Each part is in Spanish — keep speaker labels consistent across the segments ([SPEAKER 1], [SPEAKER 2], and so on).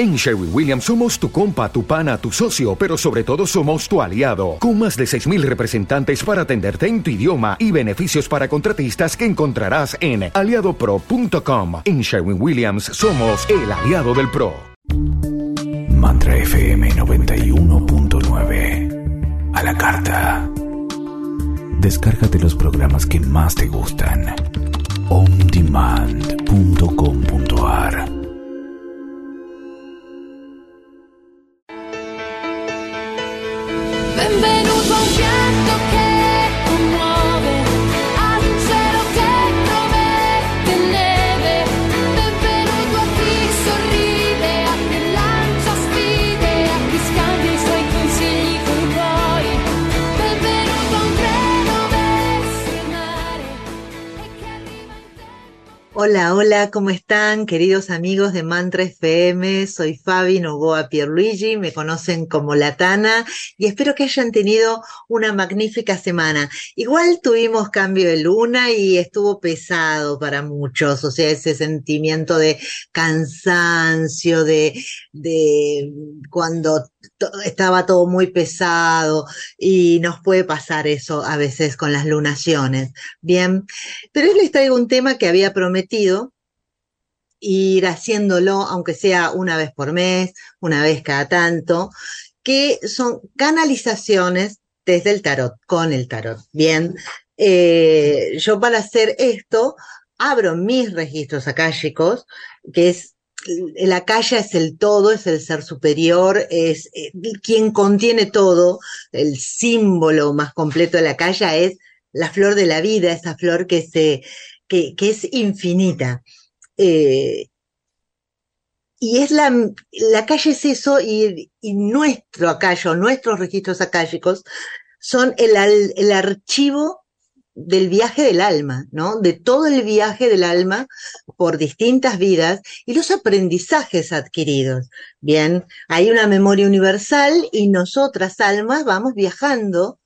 [SPEAKER 1] En Sherwin Williams somos tu compa, tu pana, tu socio, pero sobre todo somos tu aliado, con más de 6.000 representantes para atenderte en tu idioma y beneficios para contratistas que encontrarás en aliadopro.com. En Sherwin Williams somos el aliado del PRO.
[SPEAKER 2] Mantra FM 91.9. A la carta. Descárgate los programas que más te gustan. ondemand.com.ar
[SPEAKER 3] Hola, hola, ¿cómo están, queridos amigos de Mantra FM? Soy Fabi Novoa Pierluigi, me conocen como La Tana y espero que hayan tenido una magnífica semana. Igual tuvimos cambio de luna y estuvo pesado para muchos, o sea, ese sentimiento de cansancio, de, de cuando estaba todo muy pesado y nos puede pasar eso a veces con las lunaciones. Bien, pero hoy les traigo un tema que había prometido ir haciéndolo, aunque sea una vez por mes, una vez cada tanto, que son canalizaciones desde el tarot, con el tarot. Bien, eh, yo para hacer esto abro mis registros akáshicos, que es el akasha es el todo, es el ser superior, es eh, quien contiene todo, el símbolo más completo de la akasha es la flor de la vida, esa flor que se, que, es infinita. Eh, y es la, la calle es eso, y, nuestro acallo, nuestros registros akáshicos son el, el archivo del viaje del alma, ¿no? De todo el viaje del alma por distintas vidas y los aprendizajes adquiridos. Bien, hay una memoria universal y nosotras almas vamos viajando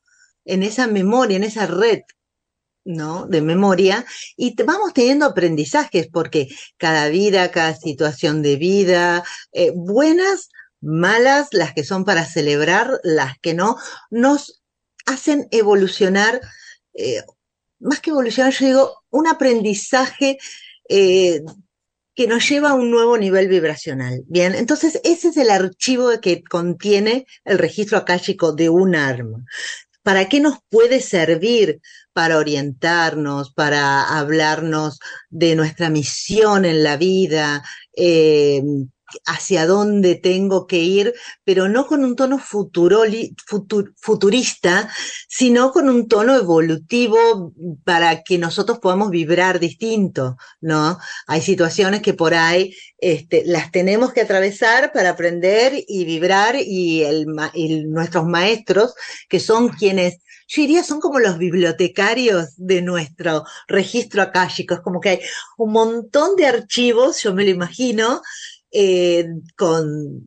[SPEAKER 3] en esa memoria, en esa red, ¿no? De memoria y vamos teniendo aprendizajes porque cada vida, cada situación de vida, eh, buenas, malas, las que son para celebrar, las que no, nos hacen evolucionar, eh, más que evolucionar, yo digo, un aprendizaje eh, que nos lleva a un nuevo nivel vibracional. Bien, entonces ese es el archivo que contiene el registro akáshico de un arma. ¿Para qué nos puede servir? Para orientarnos, para hablarnos de nuestra misión en la vida, eh, hacia dónde tengo que ir, pero no con un tono futuroli- futu- futurista, sino con un tono evolutivo para que nosotros podamos vibrar distinto, ¿no? Hay situaciones que por ahí este, las tenemos que atravesar para aprender y vibrar y, el, nuestros maestros, que son quienes, yo diría, son como los bibliotecarios de nuestro registro akáshico. Es como que hay un montón de archivos, yo me lo imagino, eh, con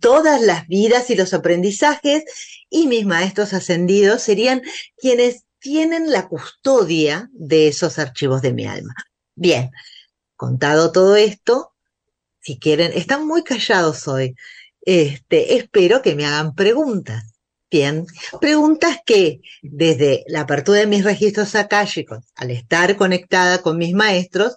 [SPEAKER 3] todas las vidas y los aprendizajes, y mis maestros ascendidos serían quienes tienen la custodia de esos archivos de mi alma. Bien, contado todo esto, si quieren, están muy callados hoy. Este, espero que me hagan preguntas. Bien, preguntas que desde la apertura de mis registros akáshicos, al estar conectada con mis maestros,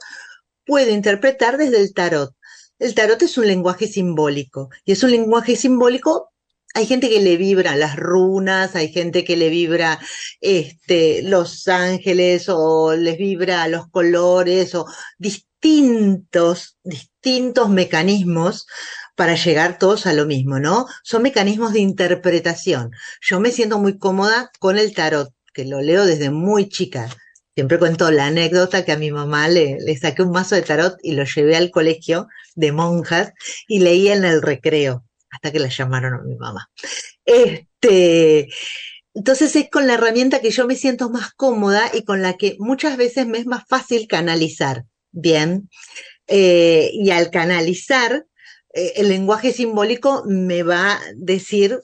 [SPEAKER 3] puedo interpretar desde el tarot. El tarot es un lenguaje simbólico y es un lenguaje simbólico. Hay gente que le vibra las runas, hay gente que le vibra este, los ángeles o les vibra los colores o distintos, distintos mecanismos para llegar todos a lo mismo, ¿no? Son mecanismos de interpretación. Yo me siento muy cómoda con el tarot, que lo leo desde muy chica. Siempre cuento la anécdota que a mi mamá le, saqué un mazo de tarot y lo llevé al colegio de monjas y leía en el recreo, hasta que la llamaron a mi mamá. Este, entonces es con la herramienta que yo me siento más cómoda y con la que muchas veces me es más fácil canalizar. Bien. Eh, y al canalizar, eh, el lenguaje simbólico me va a decir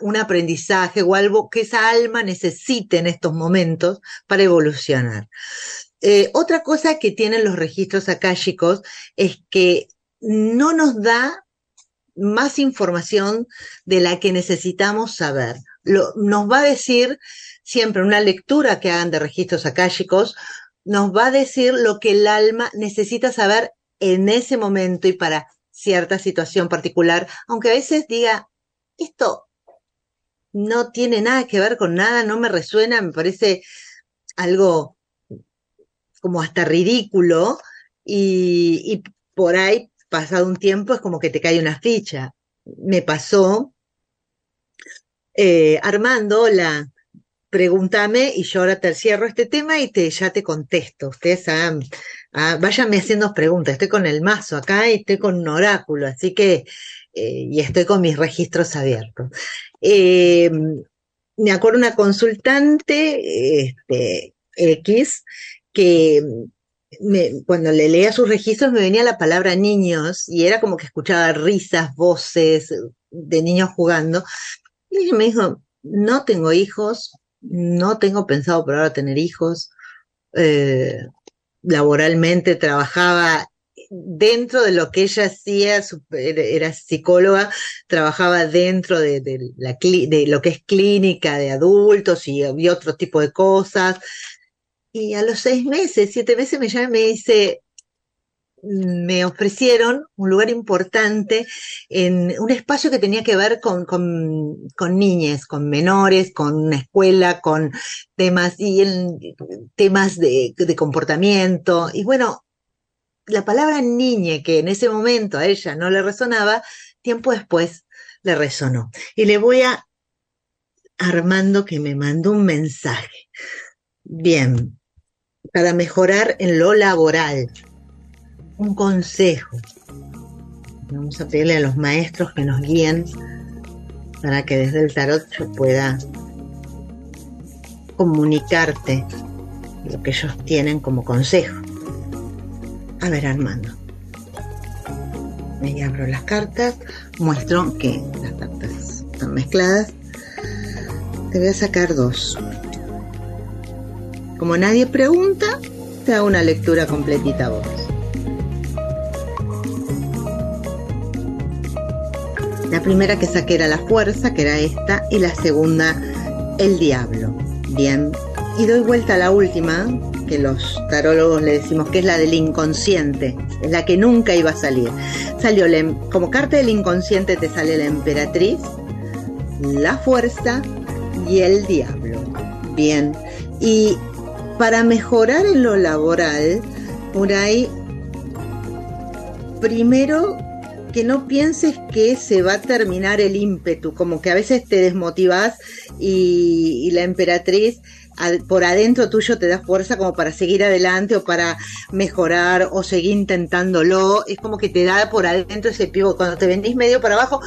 [SPEAKER 3] un aprendizaje o algo que esa alma necesite en estos momentos para evolucionar. Eh, otra cosa que tienen los registros akáshicos es que no nos da más información de la que necesitamos saber. Lo, nos va a decir siempre una lectura que hagan de registros akáshicos, nos va a decir lo que el alma necesita saber en ese momento y para cierta situación particular, aunque a veces diga, esto no tiene nada que ver con nada, no me resuena, me parece algo como hasta ridículo y, y por ahí, pasado un tiempo, es como que te cae una ficha. Me pasó, eh, Armando, hola, pregúntame y yo ahora te cierro este tema y te, ya te contesto. Ustedes ah, ah, váyanme haciendo preguntas. Estoy con el mazo acá y estoy con un oráculo, así que, eh, y estoy con mis registros abiertos. Eh, me acuerdo una consultante, este, X, que cuando le leía sus registros me venía la palabra niños y era como que escuchaba risas, voces de niños jugando. Y ella me dijo, no tengo hijos, no tengo pensado por ahora tener hijos. Eh, laboralmente trabajaba dentro de lo que ella hacía, era psicóloga, trabajaba dentro de, la, de lo que es clínica de adultos y, y otro tipo de cosas. Y a los seis meses, siete meses me llama y me dice, me ofrecieron un lugar importante en un espacio que tenía que ver con, con, niñas, con menores, con una escuela, con temas y temas de, de, comportamiento. Y bueno, la palabra niñe, que en ese momento a ella no le resonaba, tiempo después le resonó. Y le voy a Armando que me mandó un mensaje. Bien, para mejorar en lo laboral. Un consejo. Vamos a pedirle a los maestros que nos guíen para que desde el tarot yo pueda comunicarte lo que ellos tienen como consejo. A ver, Armando. Me abro las cartas, muestro que las cartas están mezcladas. Te voy a sacar dos. Como nadie pregunta, te hago una lectura completita a vos. La primera que saqué era la fuerza, que era esta, y la segunda, el diablo. Bien. Y doy vuelta a la última, que los tarólogos le decimos que es la del inconsciente, es la que nunca iba a salir. Salió em, como carta del inconsciente te sale la emperatriz, la fuerza y el diablo. Bien. Y para mejorar en lo laboral, por ahí, primero que no pienses que se va a terminar el ímpetu, como que a veces te desmotivas y la emperatriz por adentro tuyo te da fuerza como para seguir adelante o para mejorar o seguir intentándolo. Es como que te da por adentro ese pivo. Cuando te vendís medio para abajo,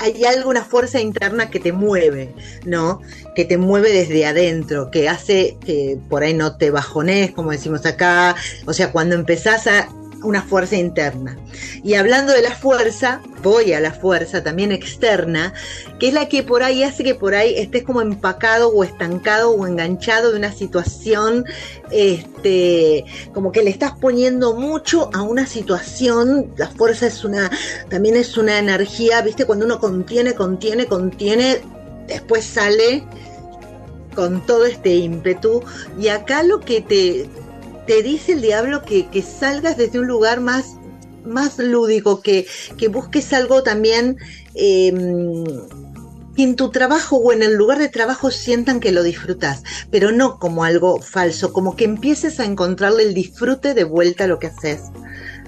[SPEAKER 3] hay alguna fuerza interna que te mueve, ¿no? Que te mueve desde adentro, que hace que por ahí no te bajones, como decimos acá. O sea, cuando empezás a una fuerza interna. Y hablando de la fuerza, voy a la fuerza también externa, que es la que por ahí hace que por ahí estés como empacado o estancado o enganchado de una situación, este, como que le estás poniendo mucho a una situación. La fuerza es una, también es una energía, viste, cuando uno contiene, contiene, contiene, después sale con todo este ímpetu. Y acá lo que te, te dice el diablo que, que salgas desde un lugar más, más lúdico, que, que busques algo también eh, que en tu trabajo o en el lugar de trabajo sientan que lo disfrutas, pero no como algo falso, como que empieces a encontrarle el disfrute de vuelta a lo que haces,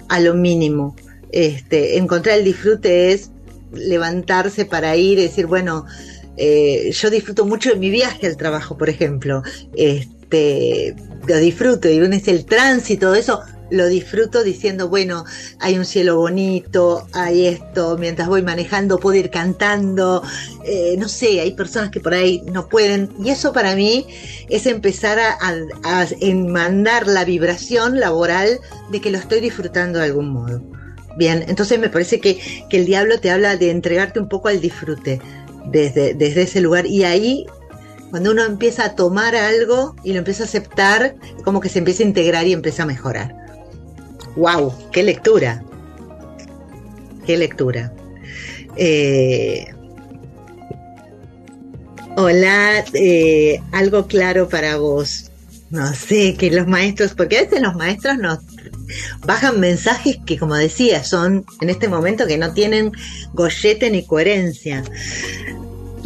[SPEAKER 3] a lo mínimo. Este, encontrar el disfrute es levantarse para ir y decir, bueno, eh, yo disfruto mucho de mi viaje al trabajo, por ejemplo. Este, lo disfruto y uno dice el tránsito, eso lo disfruto diciendo, bueno, hay un cielo bonito, hay esto, mientras voy manejando puedo ir cantando, eh, no sé, hay personas que por ahí no pueden, y eso para mí es empezar a, a, a mandar la vibración laboral de que lo estoy disfrutando de algún modo. Bien, entonces me parece que, que el diablo te habla de entregarte un poco al disfrute desde, desde ese lugar y ahí cuando uno empieza a tomar algo y lo empieza a aceptar, como que se empieza a integrar y empieza a mejorar. ¡Wow! ¡Qué lectura! ¡Qué lectura! Eh, hola, eh, algo claro para vos. No sé, que los maestros, porque a veces los maestros nos bajan mensajes que, como decía, son en este momento que no tienen gollete ni coherencia.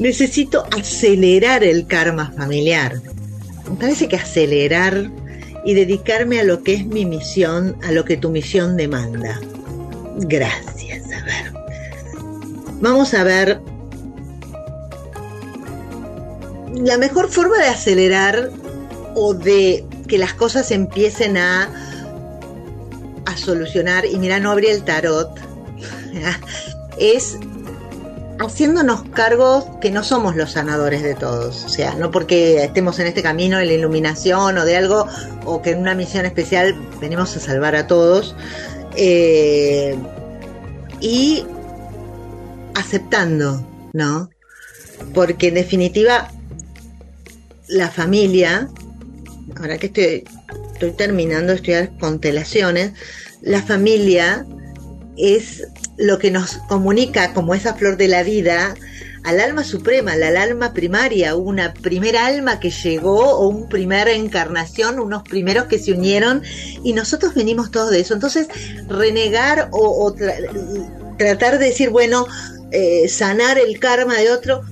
[SPEAKER 3] Necesito acelerar el karma familiar. Me parece que acelerar y dedicarme a lo que es mi misión, a lo que tu misión demanda. Gracias. A ver. Vamos a ver. La mejor forma de acelerar o de que las cosas empiecen a, a solucionar, y mira, no abrí el tarot, es haciéndonos cargos que no somos los sanadores de todos. O sea, no porque estemos en este camino de la iluminación o de algo, o que en una misión especial venimos a salvar a todos. Eh, y aceptando, ¿no? Porque en definitiva, la familia, ahora que estoy, estoy terminando de estudiar constelaciones, la familia es lo que nos comunica como esa flor de la vida al alma suprema, al alma primaria, una primera alma que llegó o una primera encarnación, unos primeros que se unieron y nosotros venimos todos de eso. Entonces, renegar o, o tra tratar de decir, bueno, eh, sanar el karma de otro,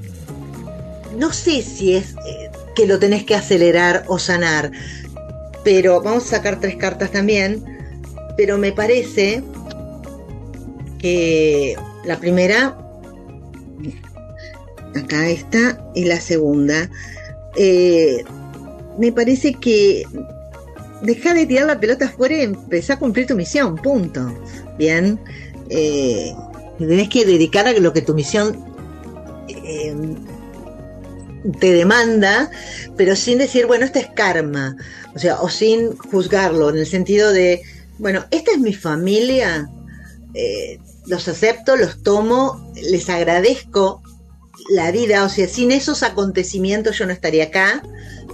[SPEAKER 3] no sé si es eh, que lo tenés que acelerar o sanar, pero vamos a sacar tres cartas también, pero me parece que la primera, acá está, y la segunda, eh, me parece que deja de tirar la pelota afuera y empezar a cumplir tu misión, punto. Bien, eh, tenés que dedicar a lo que tu misión eh, te demanda, pero sin decir, bueno, este es karma, o sea, o sin juzgarlo, en el sentido de, bueno, esta es mi familia, eh, los acepto, los tomo, les agradezco la vida, o sea, sin esos acontecimientos yo no estaría acá,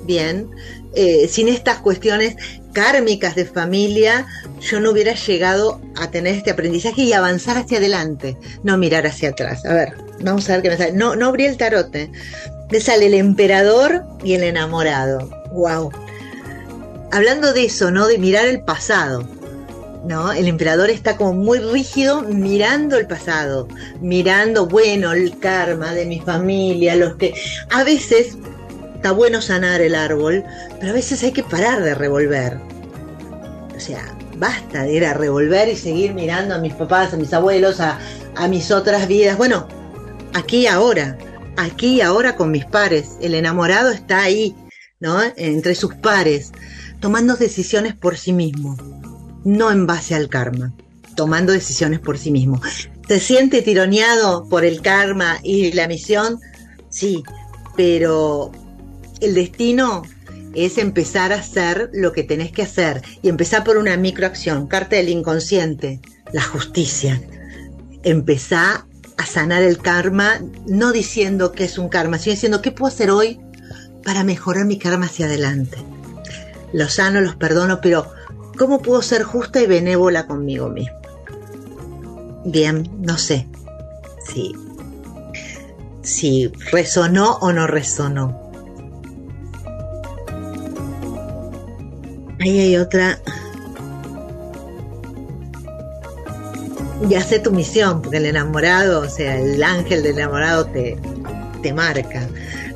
[SPEAKER 3] bien, eh, sin estas cuestiones kármicas de familia, yo no hubiera llegado a tener este aprendizaje y avanzar hacia adelante, no mirar hacia atrás. A ver, vamos a ver qué me sale. No, no abrí el tarot. ¿eh? Me sale el emperador y el enamorado. Wow. Hablando de eso, ¿no? De mirar el pasado. ¿No? El emperador está como muy rígido mirando el pasado, mirando, bueno, el karma de mi familia, los que a veces está bueno sanar el árbol, pero a veces hay que parar de revolver. O sea, basta de ir a revolver y seguir mirando a mis papás, a mis abuelos, a, a mis otras vidas. Bueno, aquí ahora, aquí ahora con mis pares. El enamorado está ahí, ¿no? Entre sus pares, tomando decisiones por sí mismo no en base al karma, tomando decisiones por sí mismo. ¿Te siente tironeado por el karma y la misión? Sí, pero el destino es empezar a hacer lo que tenés que hacer y empezar por una microacción, carta del inconsciente, la justicia. Empezar a sanar el karma, no diciendo que es un karma, sino diciendo qué puedo hacer hoy para mejorar mi karma hacia adelante. Los sano, los perdono, pero ¿Cómo puedo ser justa y benévola conmigo misma? Bien, no sé si, si resonó o no resonó. Ahí hay otra. Ya sé tu misión, porque el enamorado, o sea, el ángel del enamorado te, te marca.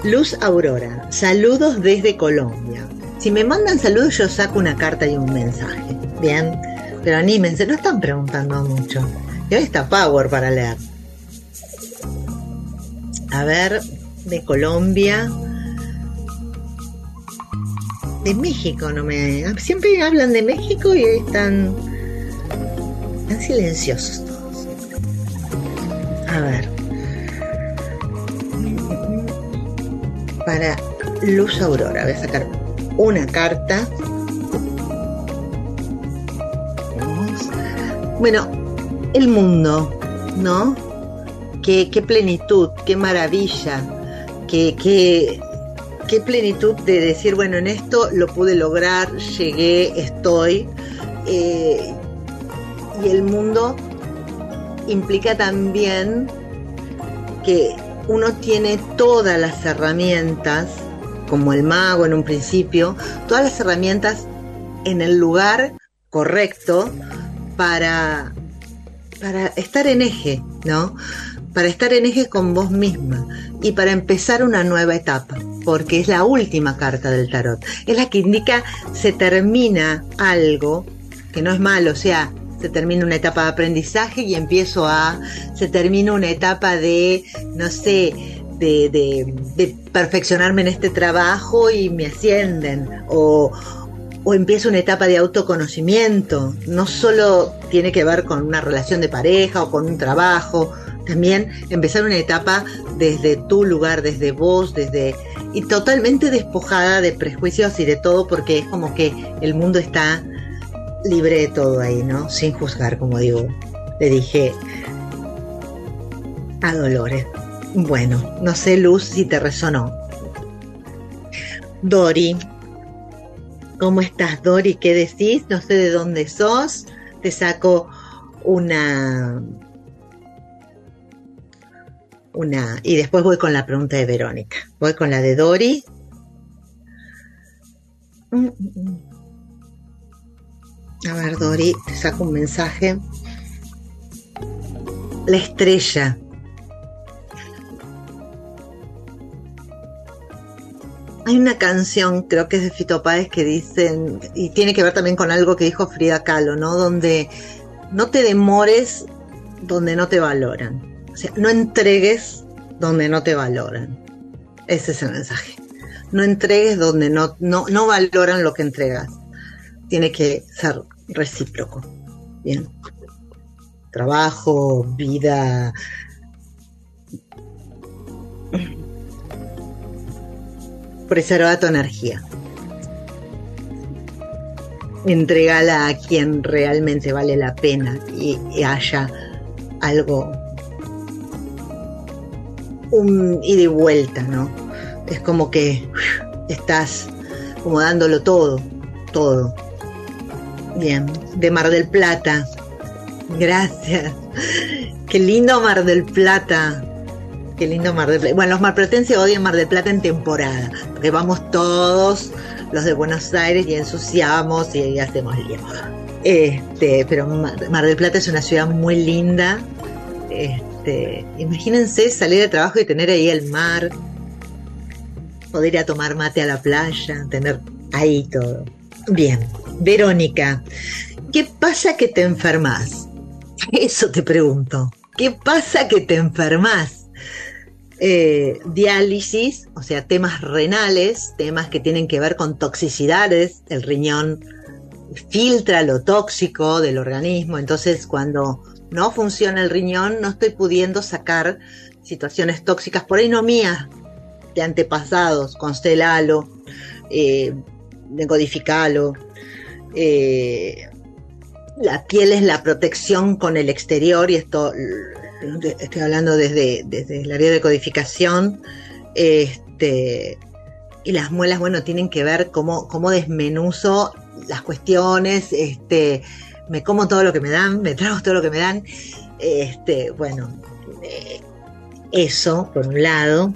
[SPEAKER 3] Luz Aurora, saludos desde Colombia. Si me mandan saludos, yo saco una carta y un mensaje. Bien, pero anímense, no están preguntando mucho. Y hoy está Power para leer. A ver, de Colombia. De México, no me. Siempre hablan de México y hoy están. Están silenciosos todos. A ver. Para Luz Aurora, voy a sacar una carta. Bueno, el mundo, ¿no? Qué, qué plenitud, qué maravilla, qué, qué, qué plenitud de decir, bueno, en esto lo pude lograr, llegué, estoy. Eh, y el mundo implica también que uno tiene todas las herramientas, como el mago en un principio, todas las herramientas en el lugar correcto para, para estar en eje, ¿no? Para estar en eje con vos misma y para empezar una nueva etapa, porque es la última carta del tarot. Es la que indica se termina algo que no es malo, o sea, se termina una etapa de aprendizaje y empiezo a, se termina una etapa de, no sé, de, perfeccionarme en este trabajo y me ascienden, o, o empiezo una etapa de autoconocimiento. No solo tiene que ver con una relación de pareja o con un trabajo, también empezar una etapa desde tu lugar, desde vos, desde y totalmente despojada de prejuicios y de todo porque es como que el mundo está libre de todo ahí, ¿no? Sin juzgar, como digo. Le dije a Dolores. Bueno, no sé, Luz, si te resonó. Dori, ¿cómo estás, Dori? ¿Qué decís? No sé de dónde sos. Te saco una. Una. Y después voy con la pregunta de Verónica. Voy con la de Dori. Mm, mm, mm. A ver, Dori, te saco un mensaje. La estrella. Hay una canción, creo que es de Fito Páez, que dicen, y tiene que ver también con algo que dijo Frida Kahlo, ¿no? Donde no te demores donde no te valoran. O sea, no entregues donde no te valoran. Ese es el mensaje. No entregues donde no, no, no valoran lo que entregas. Tiene que ser recíproco. Bien. Trabajo, vida. Preserva tu energía. Entregala a quien realmente vale la pena y, y haya algo un ida y vuelta, ¿no? Es como que estás como dándolo todo, todo. Bien, de Mar del Plata. Gracias. Qué lindo Mar del Plata. Qué lindo Mar del Plata. Bueno, los marplatenses odian Mar del Plata en temporada, porque vamos todos los de Buenos Aires y ensuciamos y hacemos lío. Este, pero Mar, Mar del Plata es una ciudad muy linda. Este, imagínense salir de trabajo y tener ahí el mar, poder ir a tomar mate a la playa, tener ahí todo. Bien, Verónica, ¿qué pasa que te enfermas? Eso te pregunto. ¿Qué pasa que te enfermas? Eh, diálisis, o sea, temas renales, temas que tienen que ver con toxicidades, el riñón filtra lo tóxico del organismo, entonces cuando no funciona el riñón no estoy pudiendo sacar situaciones tóxicas, por ahí no mías, de antepasados, constelalo, eh. Eh, la piel es la protección con el exterior y esto estoy hablando desde, desde la vía de codificación. Este, y las muelas, bueno, tienen que ver cómo, cómo desmenuzo las cuestiones, este, me como todo lo que me dan, me trago todo lo que me dan. Este, bueno, eh, eso por un lado,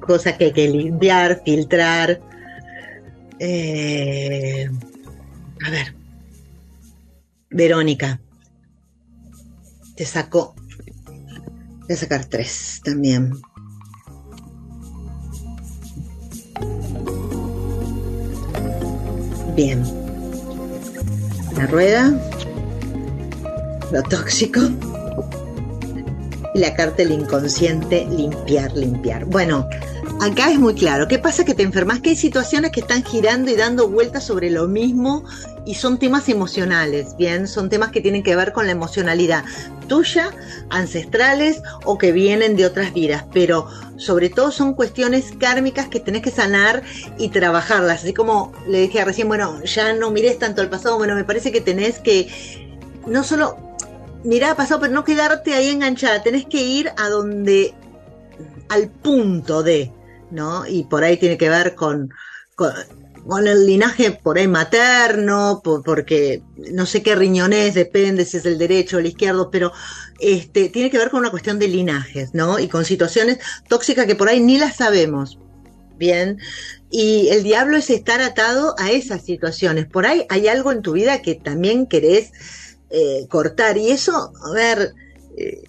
[SPEAKER 3] cosa que hay que limpiar, filtrar. Eh, a ver, Verónica, te saco, voy a sacar tres también. Bien. La rueda, lo tóxico y la carta del inconsciente, limpiar, limpiar. Bueno, acá es muy claro. ¿Qué pasa que te enfermas? Que hay situaciones que están girando y dando vueltas sobre lo mismo y son temas emocionales, ¿bien? Son temas que tienen que ver con la emocionalidad tuya, ancestrales o que vienen de otras vidas, pero sobre todo son cuestiones kármicas que tenés que sanar y trabajarlas. Así como le dije recién, bueno, ya no mires tanto al pasado, bueno, me parece que tenés que no solo mirar al pasado, pero no quedarte ahí enganchada, tenés que ir a donde, al punto de, ¿no? Y por ahí tiene que ver con, con con el linaje por ahí materno, por, porque no sé qué riñones, depende si es el derecho o el izquierdo, pero este, tiene que ver con una cuestión de linajes, ¿no? Y con situaciones tóxicas que por ahí ni las sabemos. Bien, y el diablo es estar atado a esas situaciones. Por ahí hay algo en tu vida que también querés eh, cortar. Y eso, a ver, eh,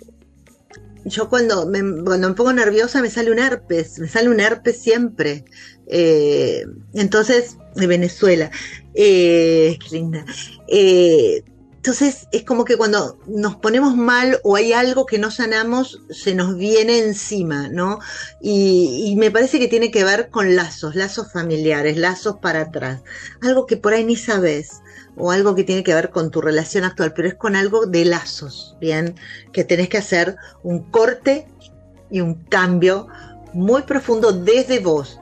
[SPEAKER 3] yo cuando me, cuando me pongo nerviosa me sale un herpes, me sale un herpes siempre. Eh, entonces, de Venezuela, eh, qué linda. Eh, entonces es como que cuando nos ponemos mal o hay algo que no sanamos, se nos viene encima, ¿no? Y, y, me parece que tiene que ver con lazos, lazos familiares, lazos para atrás. Algo que por ahí ni sabes, o algo que tiene que ver con tu relación actual, pero es con algo de lazos, ¿bien? Que tenés que hacer un corte y un cambio muy profundo desde vos.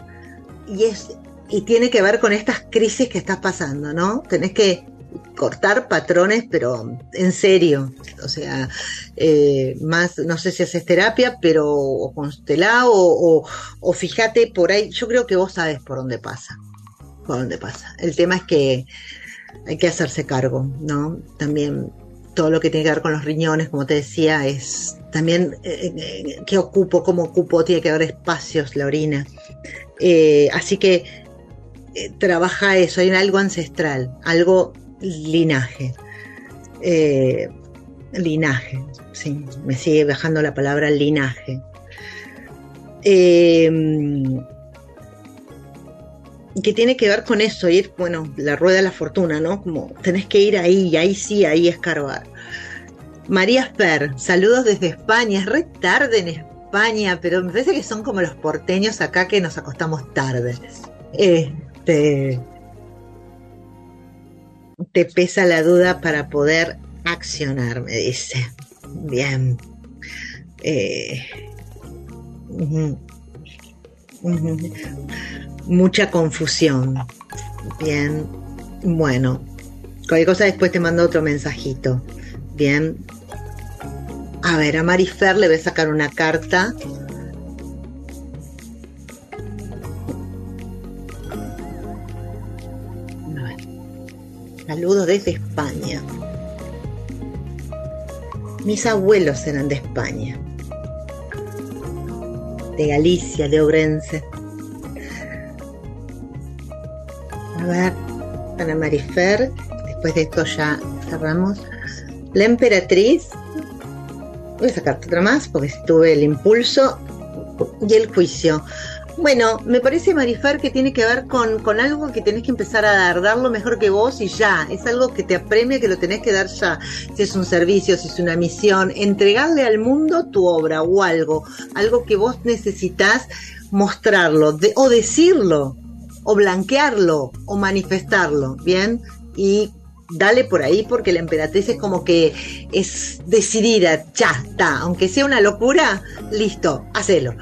[SPEAKER 3] Y, es, y tiene que ver con estas crisis que estás pasando, ¿no? Tenés que cortar patrones, pero en serio. O sea, eh, más, no sé si haces terapia, pero o constelá o, o, o, fíjate por ahí. Yo creo que vos sabes por dónde pasa. Por dónde pasa. El tema es que hay que hacerse cargo, ¿no? También todo lo que tiene que ver con los riñones, como te decía, es también eh, eh, qué ocupo, cómo ocupo, tiene que haber espacios, la orina. Eh, así que eh, trabaja eso, hay algo ancestral, algo linaje. Eh, linaje, sí, me sigue bajando la palabra linaje. Eh, que tiene que ver con eso, ir, bueno, la rueda de la fortuna, ¿no? Como tenés que ir ahí, ahí sí, ahí escarbar. María Sper, saludos desde España, es re tarde en España, pero me parece que son como los porteños acá que nos acostamos tarde. Este, te pesa la duda para poder accionar, me dice. Bien. Eh, mucha confusión. Bien. Bueno. Cualquier cosa después te mando otro mensajito. Bien. A ver, a Marifer le voy a sacar una carta. Saludos desde España. Mis abuelos eran de España. De Galicia, de Ourense. A ver, Ana Marifer. Después de esto ya cerramos. La emperatriz. Voy a sacarte otra más porque tuve el impulso y el juicio. Bueno, me parece, Marifer, que tiene que ver con, con, algo que tenés que empezar a dar, darlo mejor que vos y ya. Es algo que te apremia, que lo tenés que dar ya. Si es un servicio, si es una misión, entregarle al mundo tu obra o algo, algo que vos necesitas mostrarlo de, o decirlo, o blanquearlo, o manifestarlo, ¿bien? Y dale por ahí porque la emperatriz es como que es decidida, ya está, aunque sea una locura, listo, hacelo.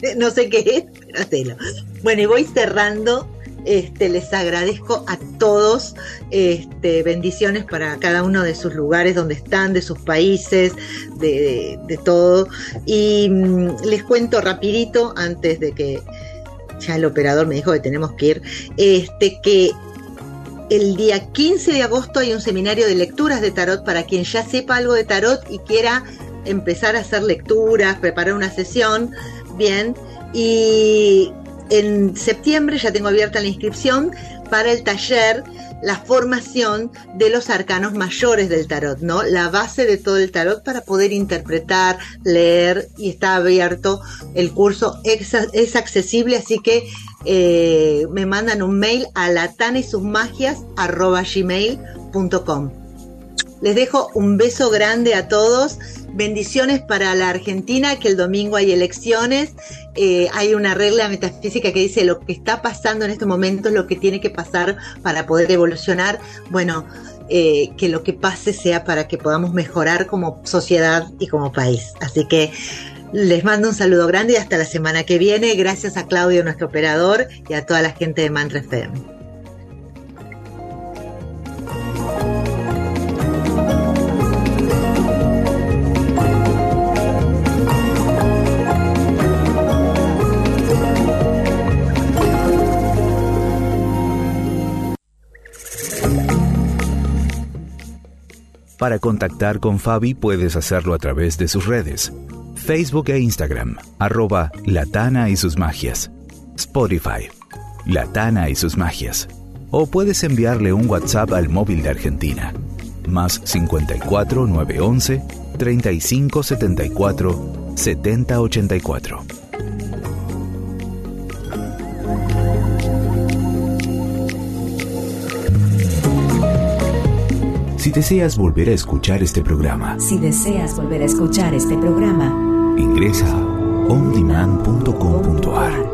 [SPEAKER 3] no sé qué es, pero hacelo. Bueno, y voy cerrando. Este, les agradezco a todos, este, bendiciones para cada uno de sus lugares donde están, de sus países, de, de, todo. Y mmm, les cuento rapidito, antes de que ya el operador me dijo que tenemos que ir, este, que el día 15 de agosto hay un seminario de lecturas de tarot para quien ya sepa algo de tarot y quiera empezar a hacer lecturas, preparar una sesión, bien. Y en septiembre ya tengo abierta la inscripción para el taller la formación de los arcanos mayores del tarot, ¿no? La base de todo el tarot para poder interpretar, leer y está abierto el curso, es, es accesible, así que eh, me mandan un mail a latana y sus magias arroba gmail.com. Les dejo un beso grande a todos. Bendiciones para la Argentina, que el domingo hay elecciones. Eh, hay una regla metafísica que dice lo que está pasando en este momento es lo que tiene que pasar para poder evolucionar. Bueno, eh, que lo que pase sea para que podamos mejorar como sociedad y como país. Así que les mando un saludo grande y hasta la semana que viene. Gracias a Claudio, nuestro operador, y a toda la gente de Mantra FM.
[SPEAKER 2] Para contactar con Fabi puedes hacerlo a través de sus redes. Facebook e Instagram, arroba Latana y sus magias. Spotify, Latana y sus magias. O puedes enviarle un WhatsApp al móvil de Argentina. Más 54 911 35 74 Si deseas volver a escuchar este programa,
[SPEAKER 4] Si deseas volver a escuchar este programa,
[SPEAKER 2] ingresa ondemand.com.ar